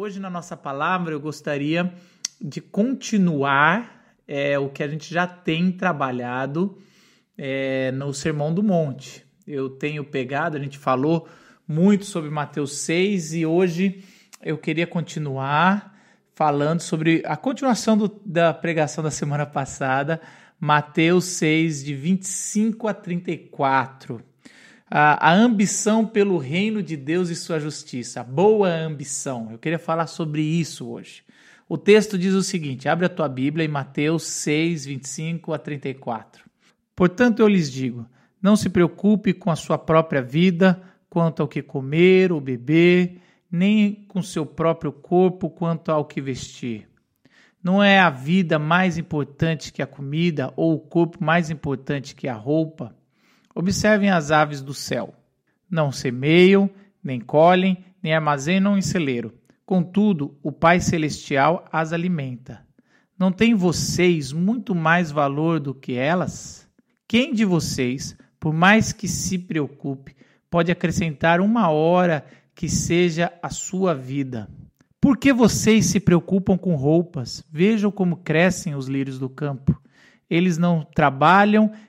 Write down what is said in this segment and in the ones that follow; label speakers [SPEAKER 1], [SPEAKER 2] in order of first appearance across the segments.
[SPEAKER 1] Hoje, na nossa palavra, eu gostaria de continuar é, o que a gente já tem trabalhado é, no Sermão do Monte. Eu tenho pegado, a gente falou muito sobre Mateus 6 e hoje eu queria continuar falando sobre a continuação do, da pregação da semana passada, Mateus 6, de 25 a 34 a, a ambição pelo reino de Deus e sua justiça, a boa ambição. Eu queria falar sobre isso hoje. O texto diz o seguinte: abre a tua Bíblia em Mateus 6, 25 a 34. Portanto, eu lhes digo: não se preocupe com a sua própria vida, quanto ao que comer ou beber, nem com seu próprio corpo, quanto ao que vestir. Não é a vida mais importante que a comida, ou o corpo mais importante que a roupa? Observem as aves do céu. Não semeiam, nem colhem, nem armazenam em celeiro. Contudo, o Pai Celestial as alimenta. Não tem vocês muito mais valor do que elas? Quem de vocês, por mais que se preocupe, pode acrescentar uma hora que seja a sua vida? Por que vocês se preocupam com roupas? Vejam como crescem os lírios do campo. Eles não trabalham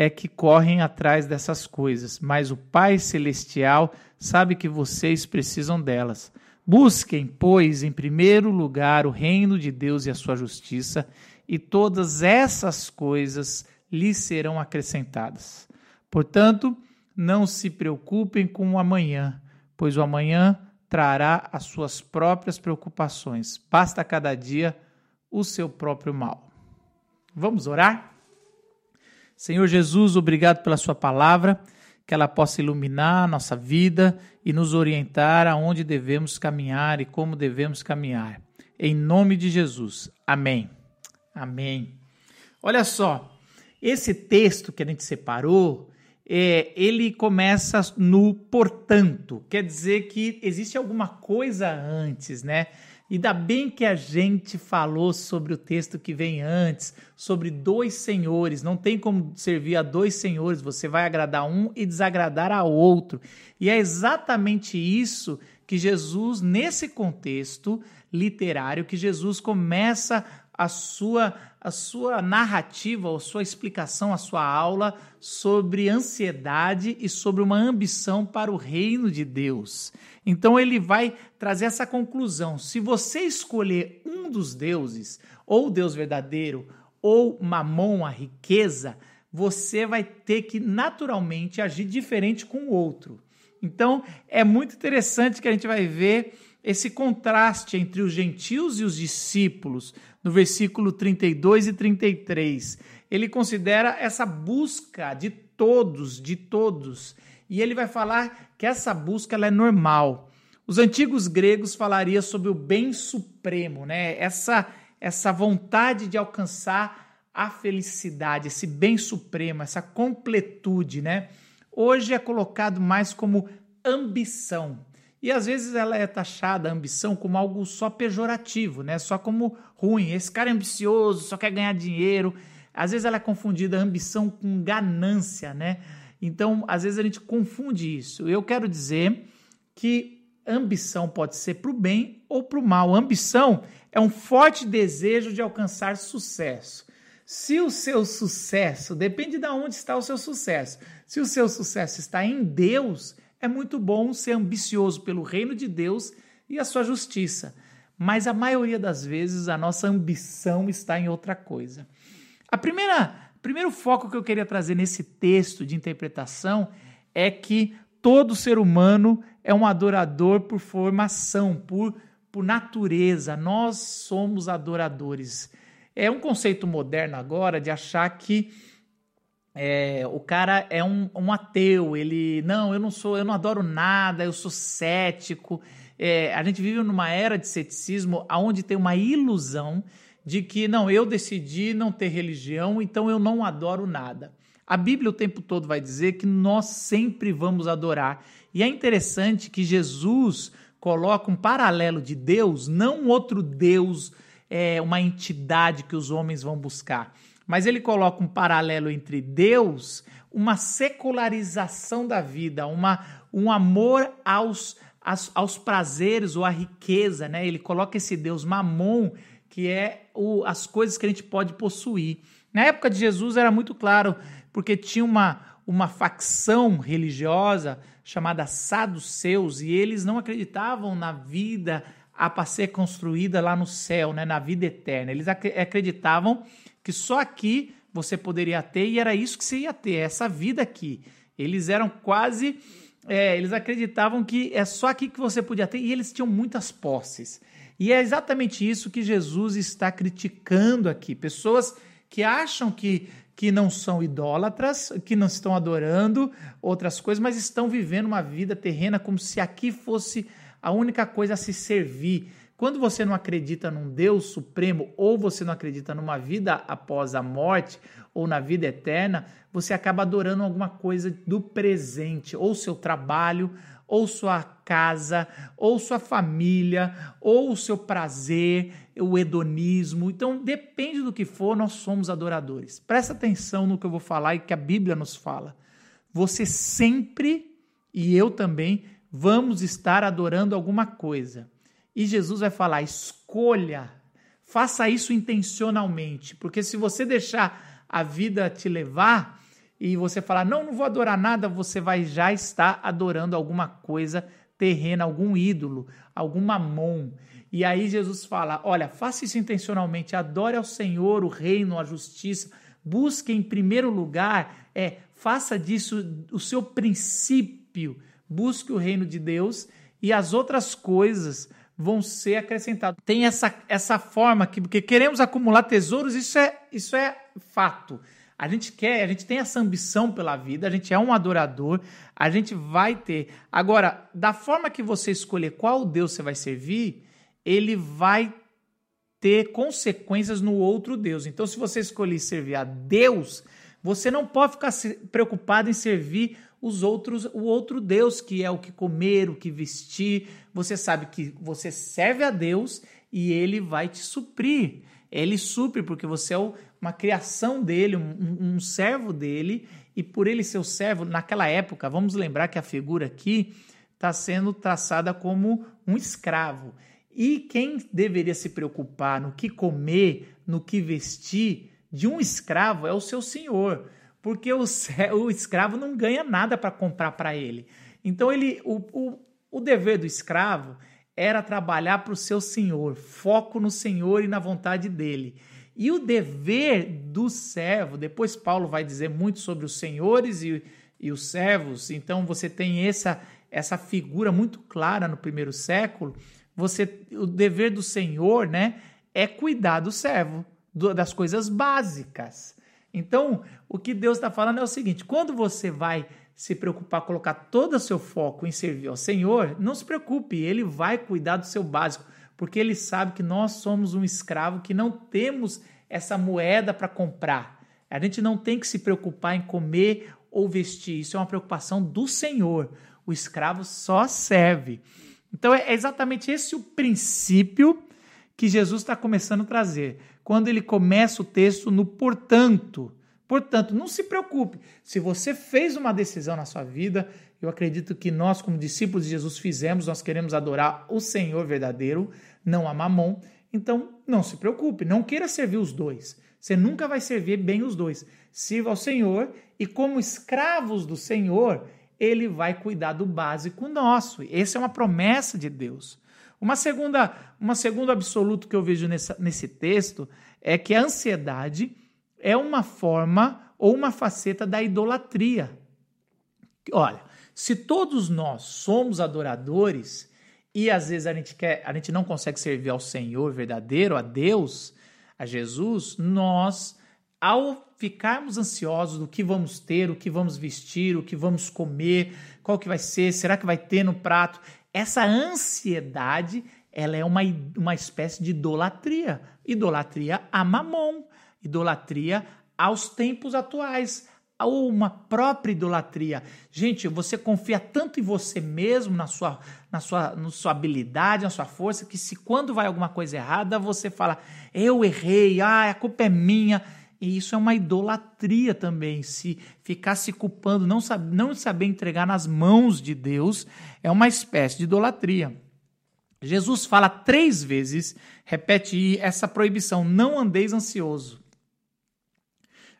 [SPEAKER 1] é que correm atrás dessas coisas, mas o Pai Celestial sabe que vocês precisam delas. Busquem, pois, em primeiro lugar o reino de Deus e a sua justiça, e todas essas coisas lhes serão acrescentadas. Portanto, não se preocupem com o amanhã, pois o amanhã trará as suas próprias preocupações. Basta cada dia o seu próprio mal. Vamos orar? Senhor Jesus, obrigado pela Sua palavra, que ela possa iluminar a nossa vida e nos orientar aonde devemos caminhar e como devemos caminhar. Em nome de Jesus. Amém. Amém. Olha só, esse texto que a gente separou, é, ele começa no portanto, quer dizer que existe alguma coisa antes, né? Dá bem que a gente falou sobre o texto que vem antes, sobre dois senhores. Não tem como servir a dois senhores, você vai agradar um e desagradar a outro. E é exatamente isso que Jesus, nesse contexto literário, que Jesus começa a sua, a sua narrativa, a sua explicação, a sua aula sobre ansiedade e sobre uma ambição para o reino de Deus. Então ele vai trazer essa conclusão: se você escolher um dos deuses, ou o Deus verdadeiro, ou Mamon, a riqueza, você vai ter que naturalmente agir diferente com o outro. Então é muito interessante que a gente vai ver esse contraste entre os gentios e os discípulos, no versículo 32 e 33. Ele considera essa busca de todos, de todos, e ele vai falar que essa busca é normal. Os antigos gregos falariam sobre o bem supremo, né? Essa essa vontade de alcançar a felicidade, esse bem supremo, essa completude, né? Hoje é colocado mais como ambição. E às vezes ela é taxada a ambição como algo só pejorativo, né? Só como ruim. Esse cara é ambicioso, só quer ganhar dinheiro. Às vezes ela é confundida a ambição com ganância, né? Então, às vezes a gente confunde isso. Eu quero dizer que ambição pode ser para o bem ou para o mal. Ambição é um forte desejo de alcançar sucesso. Se o seu sucesso, depende de onde está o seu sucesso. Se o seu sucesso está em Deus, é muito bom ser ambicioso pelo reino de Deus e a sua justiça. Mas a maioria das vezes a nossa ambição está em outra coisa. A primeira primeiro foco que eu queria trazer nesse texto de interpretação é que todo ser humano é um adorador por formação, por, por natureza. Nós somos adoradores. É um conceito moderno agora de achar que é, o cara é um, um, ateu, ele não, eu não sou, eu não adoro nada, eu sou cético, É, a gente vive numa era de ceticismo onde tem uma ilusão de que, não, eu decidi não ter religião, então eu não adoro nada. A Bíblia o tempo todo vai dizer que nós sempre vamos adorar. E é interessante que Jesus coloca um paralelo de Deus, não outro Deus, é, uma entidade que os homens vão buscar. Mas ele coloca um paralelo entre Deus, uma secularização da vida, uma, um amor aos, aos, aos prazeres ou à riqueza. Né? Ele coloca esse Deus mamon, que é o, as coisas que a gente pode possuir. Na época de Jesus era muito claro porque tinha uma, uma facção religiosa chamada Saduceus e eles não acreditavam na vida a ser construída lá no céu, né, na vida eterna. Eles acreditavam que só aqui você poderia ter e era isso que você ia ter, essa vida aqui. Eles eram quase, é, eles acreditavam que é só aqui que você podia ter e eles tinham muitas posses. E é exatamente isso que Jesus está criticando aqui. Pessoas que acham que que não são idólatras, que não estão adorando outras coisas, mas estão vivendo uma vida terrena como se aqui fosse a única coisa a se servir. Quando você não acredita num Deus supremo ou você não acredita numa vida após a morte ou na vida eterna, você acaba adorando alguma coisa do presente, ou seu trabalho, ou sua casa, ou sua família, ou o seu prazer, o hedonismo. Então, depende do que for, nós somos adoradores. Presta atenção no que eu vou falar e que a Bíblia nos fala. Você sempre, e eu também, vamos estar adorando alguma coisa. E Jesus vai falar: escolha, faça isso intencionalmente, porque se você deixar a vida te levar, e você falar, não, não vou adorar nada, você vai já estar adorando alguma coisa terrena, algum ídolo, algum mamon. E aí Jesus fala: olha, faça isso intencionalmente, adore ao Senhor, o reino, a justiça, busque em primeiro lugar, é, faça disso o seu princípio, busque o reino de Deus e as outras coisas vão ser acrescentadas. Tem essa, essa forma que, porque queremos acumular tesouros, isso é, isso é fato. A gente quer, a gente tem essa ambição pela vida, a gente é um adorador, a gente vai ter. Agora, da forma que você escolher qual Deus você vai servir, ele vai ter consequências no outro Deus. Então, se você escolher servir a Deus, você não pode ficar preocupado em servir os outros, o outro Deus, que é o que comer, o que vestir. Você sabe que você serve a Deus e ele vai te suprir. Ele supre porque você é uma criação dele, um, um servo dele, e por ele ser o servo, naquela época, vamos lembrar que a figura aqui está sendo traçada como um escravo. E quem deveria se preocupar no que comer, no que vestir de um escravo é o seu senhor, porque o, o escravo não ganha nada para comprar para ele. Então ele, o, o, o dever do escravo era trabalhar para o seu Senhor, foco no Senhor e na vontade dele. E o dever do servo, depois Paulo vai dizer muito sobre os senhores e, e os servos, então você tem essa, essa figura muito clara no primeiro século. Você, o dever do senhor né, é cuidar do servo, do, das coisas básicas. Então, o que Deus está falando é o seguinte: quando você vai se preocupar, colocar todo o seu foco em servir ao Senhor, não se preocupe, ele vai cuidar do seu básico, porque ele sabe que nós somos um escravo que não temos essa moeda para comprar. A gente não tem que se preocupar em comer ou vestir, isso é uma preocupação do Senhor. O escravo só serve. Então é exatamente esse o princípio que Jesus está começando a trazer. Quando ele começa o texto no portanto, Portanto, não se preocupe. Se você fez uma decisão na sua vida, eu acredito que nós, como discípulos de Jesus, fizemos, nós queremos adorar o Senhor verdadeiro, não a mamon. Então, não se preocupe, não queira servir os dois. Você nunca vai servir bem os dois. Sirva ao Senhor e, como escravos do Senhor, ele vai cuidar do básico nosso. Essa é uma promessa de Deus. Uma segunda, uma segundo absoluto que eu vejo nessa, nesse texto é que a ansiedade é uma forma ou uma faceta da idolatria. Olha, se todos nós somos adoradores e às vezes a gente quer, a gente não consegue servir ao Senhor verdadeiro, a Deus, a Jesus, nós ao ficarmos ansiosos do que vamos ter, o que vamos vestir, o que vamos comer, qual que vai ser, será que vai ter no prato, essa ansiedade, ela é uma, uma espécie de idolatria. Idolatria a mamon, idolatria aos tempos atuais, ou uma própria idolatria. Gente, você confia tanto em você mesmo, na sua, na sua, na sua habilidade, na sua força, que se quando vai alguma coisa errada, você fala, eu errei, ah, a culpa é minha. E isso é uma idolatria também. Se ficar se culpando, não, não saber entregar nas mãos de Deus, é uma espécie de idolatria. Jesus fala três vezes, repete essa proibição: não andeis ansioso.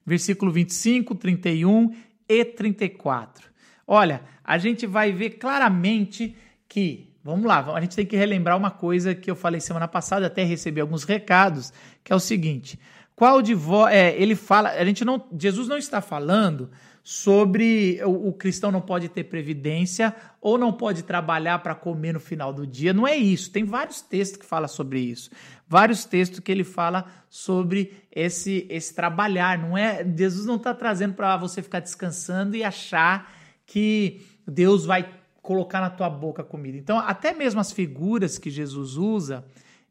[SPEAKER 1] Versículo 25, 31 e 34. Olha, a gente vai ver claramente que, vamos lá, a gente tem que relembrar uma coisa que eu falei semana passada, até recebi alguns recados, que é o seguinte: qual de vós. É, ele fala. A gente não. Jesus não está falando sobre o, o cristão não pode ter previdência ou não pode trabalhar para comer no final do dia. Não é isso. Tem vários textos que falam sobre isso. Vários textos que ele fala sobre esse, esse trabalhar. Não é Jesus não está trazendo para você ficar descansando e achar que Deus vai colocar na tua boca comida. Então, até mesmo as figuras que Jesus usa,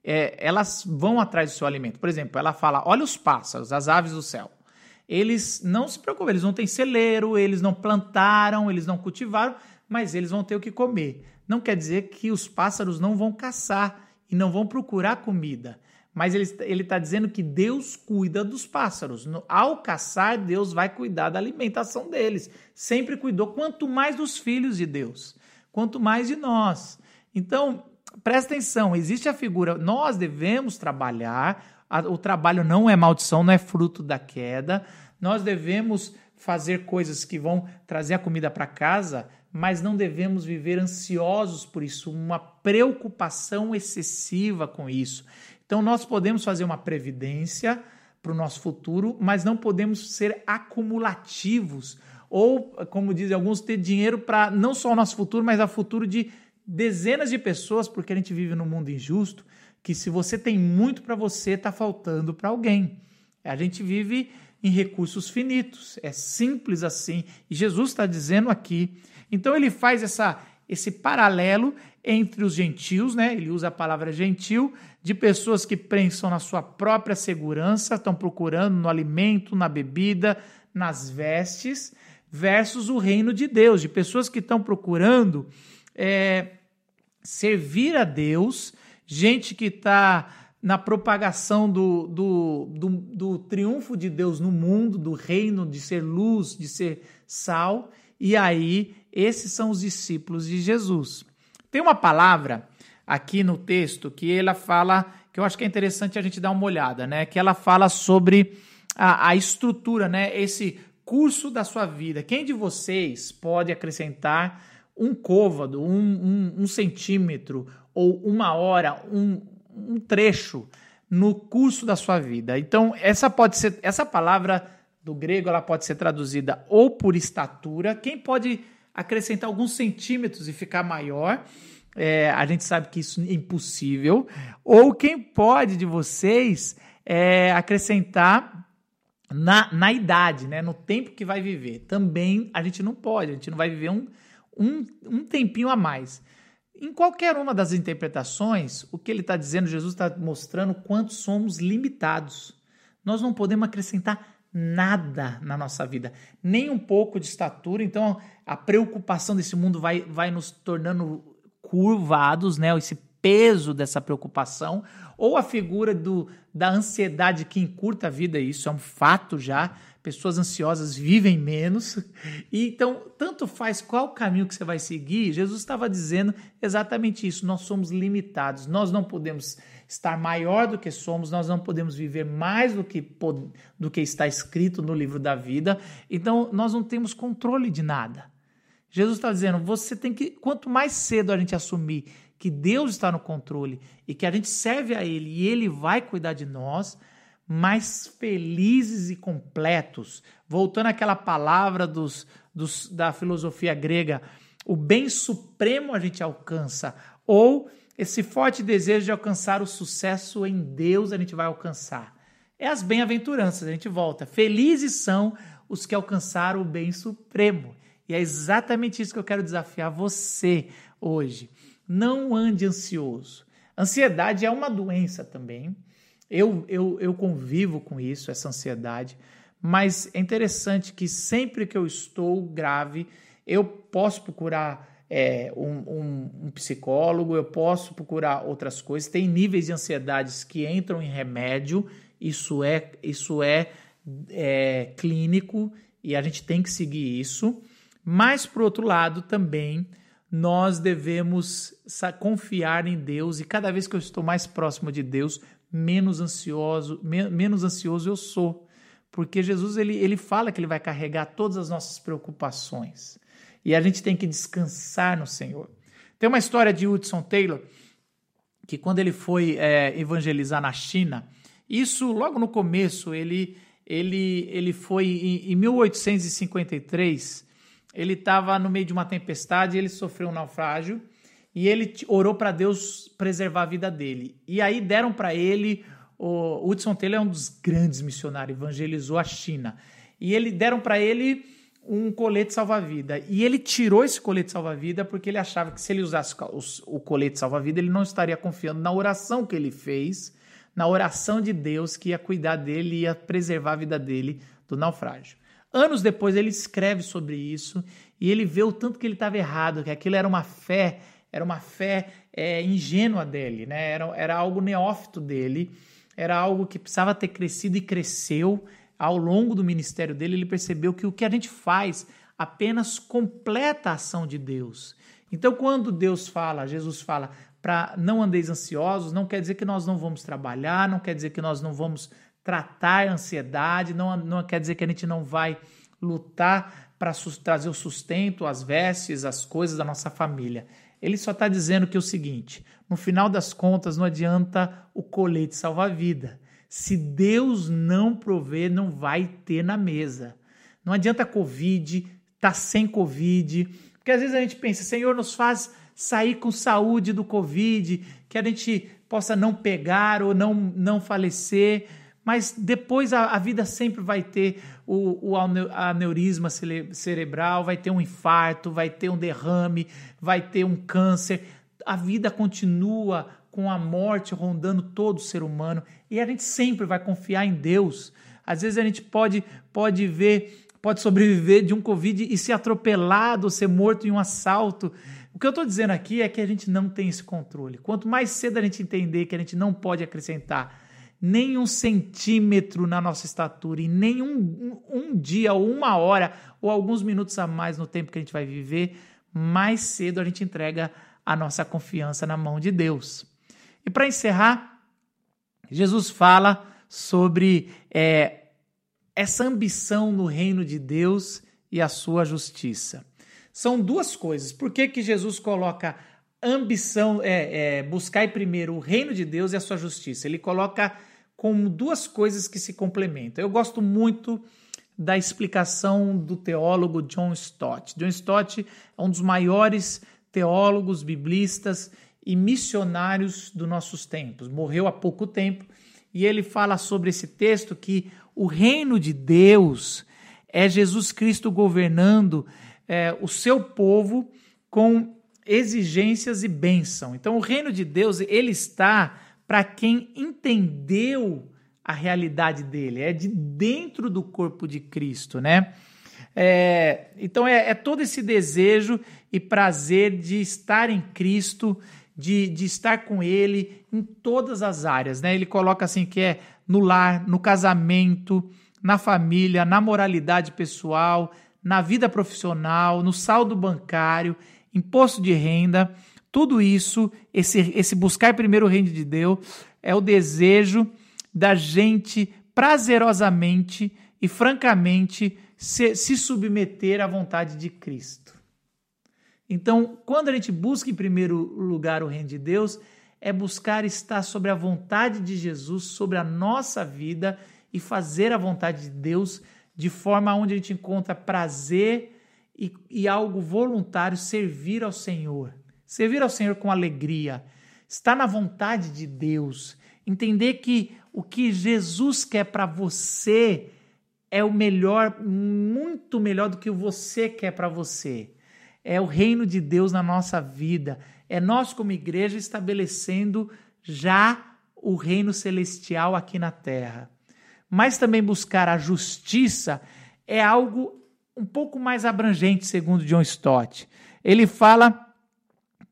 [SPEAKER 1] é, elas vão atrás do seu alimento. Por exemplo, ela fala: olha os pássaros, as aves do céu. Eles não se preocupam, eles não têm celeiro, eles não plantaram, eles não cultivaram, mas eles vão ter o que comer. Não quer dizer que os pássaros não vão caçar e não vão procurar comida. Mas ele está dizendo que Deus cuida dos pássaros. No, ao caçar, Deus vai cuidar da alimentação deles. Sempre cuidou, quanto mais dos filhos de Deus, quanto mais de nós. Então, presta atenção, existe a figura, nós devemos trabalhar, a, o trabalho não é maldição, não é fruto da queda, nós devemos fazer coisas que vão trazer a comida para casa, mas não devemos viver ansiosos por isso, uma preocupação excessiva com isso. Então, nós podemos fazer uma previdência para o nosso futuro, mas não podemos ser acumulativos ou, como dizem alguns, ter dinheiro para não só o nosso futuro, mas o futuro de dezenas de pessoas, porque a gente vive num mundo injusto, que se você tem muito para você, está faltando para alguém. A gente vive em recursos finitos, é simples assim. E Jesus está dizendo aqui. Então ele faz essa, esse paralelo entre os gentios, né? Ele usa a palavra gentil, de pessoas que pensam na sua própria segurança, estão procurando no alimento, na bebida, nas vestes, versus o reino de Deus, de pessoas que estão procurando é, servir a Deus, gente que está na propagação do, do, do, do, triunfo de Deus no mundo, do reino, de ser luz, de ser sal. E aí, esses são os discípulos de Jesus. Tem uma palavra aqui no texto que ela fala, que eu acho que é interessante a gente dar uma olhada, né? Que ela fala sobre a, a estrutura, né? Esse curso da sua vida. Quem de vocês pode acrescentar um côvado, um, um, um centímetro ou uma hora, um, um trecho no curso da sua vida. Então, essa pode ser essa palavra do grego, ela pode ser traduzida ou por estatura. Quem pode acrescentar alguns centímetros e ficar maior? É, a gente sabe que isso é impossível. Ou quem pode de vocês é, acrescentar na, na idade, né, no tempo que vai viver. Também a gente não pode, a gente não vai viver um, um, um tempinho a mais. Em qualquer uma das interpretações, o que ele está dizendo, Jesus está mostrando quanto somos limitados. Nós não podemos acrescentar nada na nossa vida, nem um pouco de estatura. Então, a preocupação desse mundo vai, vai nos tornando curvados, né? Esse peso dessa preocupação, ou a figura do, da ansiedade que encurta a vida, isso é um fato já pessoas ansiosas vivem menos. E então, tanto faz qual caminho que você vai seguir, Jesus estava dizendo exatamente isso. Nós somos limitados, nós não podemos estar maior do que somos, nós não podemos viver mais do que, do que está escrito no livro da vida. Então, nós não temos controle de nada. Jesus está dizendo: você tem que, quanto mais cedo a gente assumir que Deus está no controle e que a gente serve a Ele e Ele vai cuidar de nós, mais felizes e completos. Voltando àquela palavra dos, dos, da filosofia grega, o bem supremo a gente alcança, ou esse forte desejo de alcançar o sucesso em Deus a gente vai alcançar. É as bem-aventuranças, a gente volta. Felizes são os que alcançaram o bem supremo. E é exatamente isso que eu quero desafiar você hoje. Não ande ansioso. Ansiedade é uma doença também. Eu, eu, eu convivo com isso, essa ansiedade. Mas é interessante que sempre que eu estou grave, eu posso procurar é, um, um, um, psicólogo, eu posso procurar outras coisas. Tem níveis de ansiedades que entram em remédio, isso é, isso é, é clínico e a gente tem que seguir isso. Mas, por outro lado, também nós devemos confiar em Deus e cada vez que eu estou mais próximo de Deus, menos ansioso, me, menos ansioso eu sou. Porque Jesus ele, ele fala que ele vai carregar todas as nossas preocupações. E a gente tem que descansar no Senhor. Tem uma história de Hudson Taylor, que quando ele foi é, evangelizar na China, isso logo no começo, ele, ele, ele foi em, em 1853, ele estava no meio de uma tempestade, ele sofreu um naufrágio e ele orou para Deus preservar a vida dele. E aí deram para ele, o Hudson Taylor é um dos grandes missionários, evangelizou a China. E ele deram para ele um colete salva-vida. E ele tirou esse colete salva-vida porque ele achava que se ele usasse o colete salva-vida, ele não estaria confiando na oração que ele fez, na oração de Deus que ia cuidar dele e ia preservar a vida dele do naufrágio. Anos depois ele escreve sobre isso e ele vê o tanto que ele estava errado, que aquilo era uma fé, era uma fé é, ingênua dele, né? era, era algo neófito dele, era algo que precisava ter crescido e cresceu, ao longo do ministério dele, ele percebeu que o que a gente faz apenas completa a ação de Deus. Então, quando Deus fala, Jesus fala, para não andeis ansiosos, não quer dizer que nós não vamos trabalhar, não quer dizer que nós não vamos tratar a ansiedade, não, não quer dizer que a gente não vai lutar para trazer o sustento, as vestes, as coisas da nossa família. Ele só está dizendo que é o seguinte: no final das contas, não adianta o colete salva-vida. Se Deus não prover, não vai ter na mesa. Não adianta Covid, tá sem Covid, porque às vezes a gente pensa, Senhor, nos faz sair com saúde do Covid, que a gente possa não pegar ou não, não falecer, mas depois a, a vida sempre vai ter o, o aneurisma cerebral, vai ter um infarto, vai ter um derrame, vai ter um câncer. A vida continua com a morte rondando todo ser humano e a gente sempre vai confiar em Deus. Às vezes a gente pode, pode ver, pode sobreviver de um Covid e ser atropelado, ser morto em um assalto. O que eu estou dizendo aqui é que a gente não tem esse controle. Quanto mais cedo a gente entender que a gente não pode acrescentar nem um centímetro na nossa estatura e nem um, um, um dia ou uma hora ou alguns minutos a mais no tempo que a gente vai viver, mais cedo a gente entrega a nossa confiança na mão de Deus. E para encerrar, Jesus fala sobre é, essa ambição no reino de Deus e a sua justiça. São duas coisas. Por que, que Jesus coloca ambição, é, é, buscar primeiro o reino de Deus e a sua justiça? Ele coloca como duas coisas que se complementam. Eu gosto muito da explicação do teólogo John Stott. John Stott é um dos maiores teólogos biblistas e missionários dos nossos tempos. Morreu há pouco tempo e ele fala sobre esse texto que o reino de Deus é Jesus Cristo governando é, o seu povo com exigências e bênção. Então, o reino de Deus ele está para quem entendeu a realidade dele, é de dentro do corpo de Cristo, né? É, então é, é, todo esse desejo e prazer de estar em Cristo, de, de estar com ele em todas as áreas, né? Ele coloca assim que é no lar, no casamento, na família, na moralidade pessoal, na vida profissional, no saldo bancário, imposto de renda, tudo isso, esse, esse buscar primeiro o reino de Deus, é o desejo da gente prazerosamente e francamente se, se submeter à vontade de Cristo. Então, quando a gente busca em primeiro lugar o reino de Deus, é buscar estar sobre a vontade de Jesus, sobre a nossa vida e fazer a vontade de Deus de forma onde a gente encontra prazer e, e algo voluntário, servir ao Senhor. Servir ao Senhor com alegria, estar na vontade de Deus, entender que o que Jesus quer para você é o melhor, muito melhor do que você quer para você é o reino de Deus na nossa vida, É nós, como igreja, estabelecendo já o reino celestial aqui na terra. Mas também buscar a justiça é algo um pouco mais abrangente, segundo John Stott. Ele fala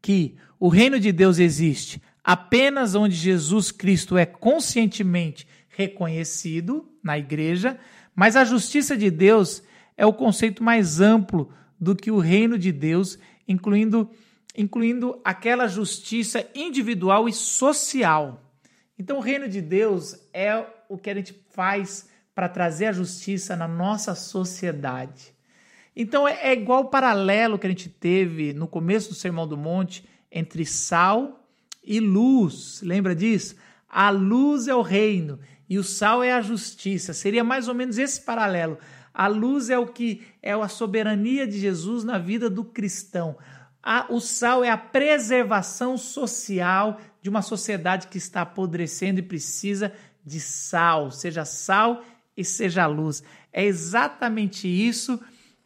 [SPEAKER 1] que o reino de Deus existe apenas onde Jesus Cristo é conscientemente reconhecido na igreja, mas a justiça de Deus é o conceito mais amplo do que o reino de Deus, incluindo, incluindo aquela justiça individual e social. Então, o reino de Deus é o que a gente faz para trazer a justiça na nossa sociedade. Então, é, é igual o paralelo que a gente teve no começo do Sermão do Monte entre sal e luz. Lembra disso? A luz é o reino e o sal é a justiça. Seria mais ou menos esse paralelo. A luz é o que é a soberania de Jesus na vida do cristão. A, o sal é a preservação social de uma sociedade que está apodrecendo e precisa de sal, seja sal e seja luz. É exatamente isso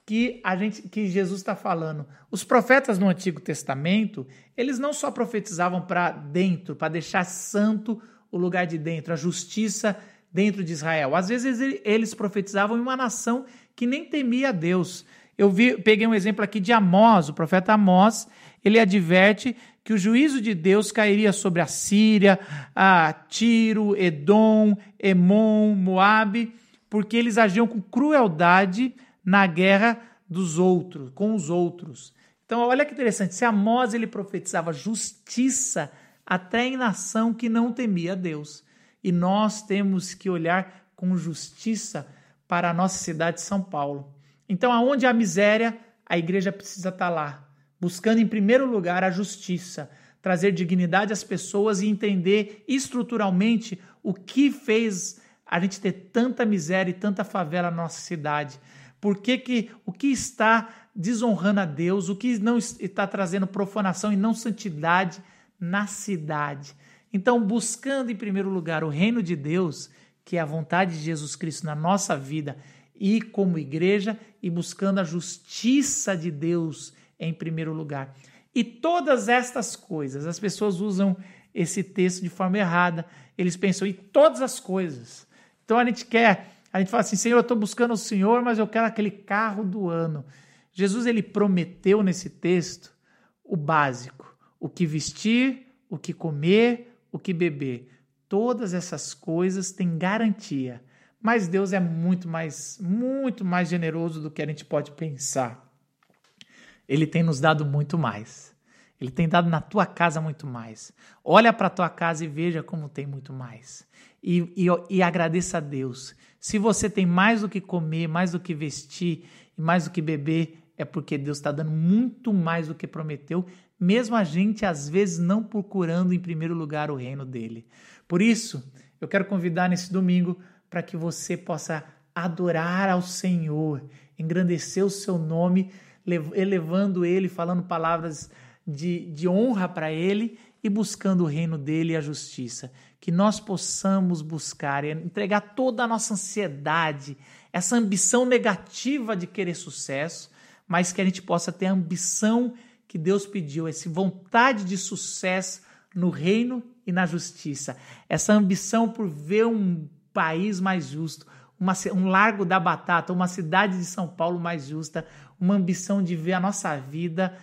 [SPEAKER 1] que a gente que Jesus está falando. Os profetas no Antigo Testamento, eles não só profetizavam para dentro, para deixar santo o lugar de dentro, a justiça dentro de Israel. Às vezes eles profetizavam em uma nação que nem temia a Deus. Eu vi, peguei um exemplo aqui de Amós, o profeta Amós, ele adverte que o juízo de Deus cairia sobre a Síria, a Tiro, Edom, Emon, Moabe, porque eles agiam com crueldade na guerra dos outros, com os outros. Então, olha que interessante, se Amós ele profetizava justiça até em nação que não temia Deus. E nós temos que olhar com justiça para a nossa cidade de São Paulo. Então, aonde há miséria, a igreja precisa estar lá, buscando em primeiro lugar a justiça, trazer dignidade às pessoas e entender estruturalmente o que fez a gente ter tanta miséria e tanta favela na nossa cidade. Por que, que o que está desonrando a Deus, o que não está trazendo profanação e não santidade na cidade. Então, buscando em primeiro lugar o reino de Deus, que é a vontade de Jesus Cristo na nossa vida e como igreja, e buscando a justiça de Deus em primeiro lugar. E todas estas coisas, as pessoas usam esse texto de forma errada. Eles pensam em todas as coisas. Então a gente quer, a gente fala assim: Senhor, eu estou buscando o Senhor, mas eu quero aquele carro do ano. Jesus ele prometeu nesse texto o básico: o que vestir, o que comer, o que beber. Todas essas coisas têm garantia. Mas Deus é muito mais, muito mais generoso do que a gente pode pensar. Ele tem nos dado muito mais. Ele tem dado na tua casa muito mais. Olha para a tua casa e veja como tem muito mais. E, e, e agradeça a Deus. Se você tem mais do que comer, mais do que vestir e mais do que beber, é porque Deus está dando muito mais do que prometeu, mesmo a gente às vezes não procurando em primeiro lugar o reino dele. Por isso, eu quero convidar nesse domingo para que você possa adorar ao Senhor, engrandecer o seu nome, elevando ele, falando palavras de, de honra para ele e buscando o reino dele e a justiça. Que nós possamos buscar e entregar toda a nossa ansiedade, essa ambição negativa de querer sucesso, mas que a gente possa ter a ambição que Deus pediu, essa vontade de sucesso no reino e na justiça, essa ambição por ver um país mais justo, uma, um largo da batata, uma cidade de São Paulo mais justa, uma ambição de ver a nossa vida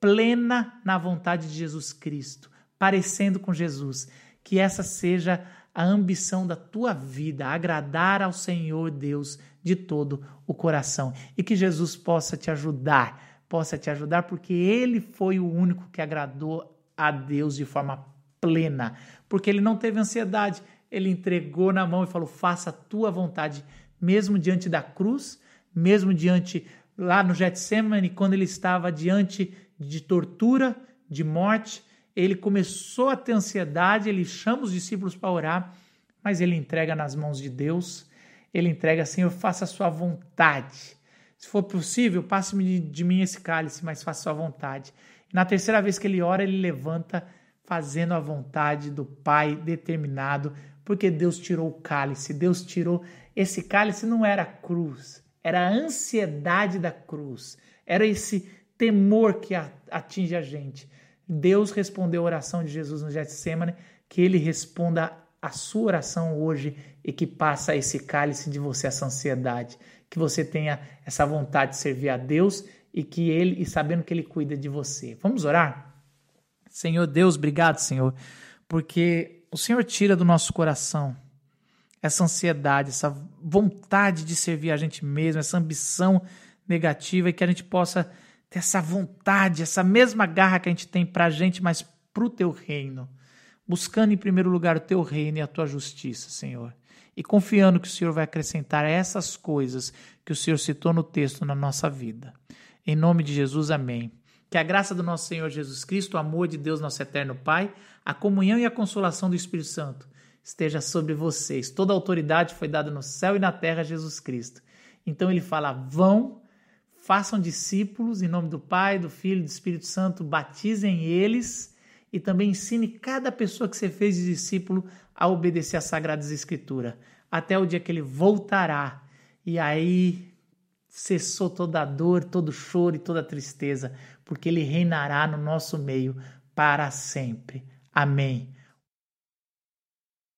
[SPEAKER 1] plena na vontade de Jesus Cristo, parecendo com Jesus. Que essa seja a ambição da tua vida, agradar ao Senhor Deus de todo o coração e que Jesus possa te ajudar possa te ajudar, porque ele foi o único que agradou a Deus de forma plena, porque ele não teve ansiedade, ele entregou na mão e falou: faça a tua vontade, mesmo diante da cruz, mesmo diante lá no Getsemane, quando ele estava diante de tortura, de morte, ele começou a ter ansiedade, ele chama os discípulos para orar, mas ele entrega nas mãos de Deus, ele entrega, Senhor, faça a sua vontade. Se for possível, passe-me de mim esse cálice, mas faça sua vontade. na terceira vez que ele ora, ele levanta fazendo a vontade do Pai determinado, porque Deus tirou o cálice, Deus tirou. Esse cálice não era a cruz, era a ansiedade da cruz, era esse temor que atinge a gente. Deus respondeu a oração de Jesus no Getsemane, que ele responda a sua oração hoje e que passa esse cálice de você, essa ansiedade, que você tenha essa vontade de servir a Deus e que ele e sabendo que ele cuida de você. Vamos orar? Senhor Deus, obrigado, Senhor, porque o Senhor tira do nosso coração essa ansiedade, essa vontade de servir a gente mesmo, essa ambição negativa e que a gente possa ter essa vontade, essa mesma garra que a gente tem para a gente, mas para o teu reino, buscando em primeiro lugar o teu reino e a tua justiça, Senhor. E confiando que o Senhor vai acrescentar essas coisas que o Senhor citou no texto na nossa vida. Em nome de Jesus, amém. Que a graça do nosso Senhor Jesus Cristo, o amor de Deus, nosso eterno Pai, a comunhão e a consolação do Espírito Santo esteja sobre vocês. Toda autoridade foi dada no céu e na terra a Jesus Cristo. Então ele fala: vão, façam discípulos em nome do Pai, do Filho e do Espírito Santo, batizem eles e também ensine cada pessoa que você fez de discípulo a obedecer às Sagradas Escrituras, até o dia que ele voltará. E aí cessou toda a dor, todo choro e toda tristeza, porque ele reinará no nosso meio para sempre. Amém.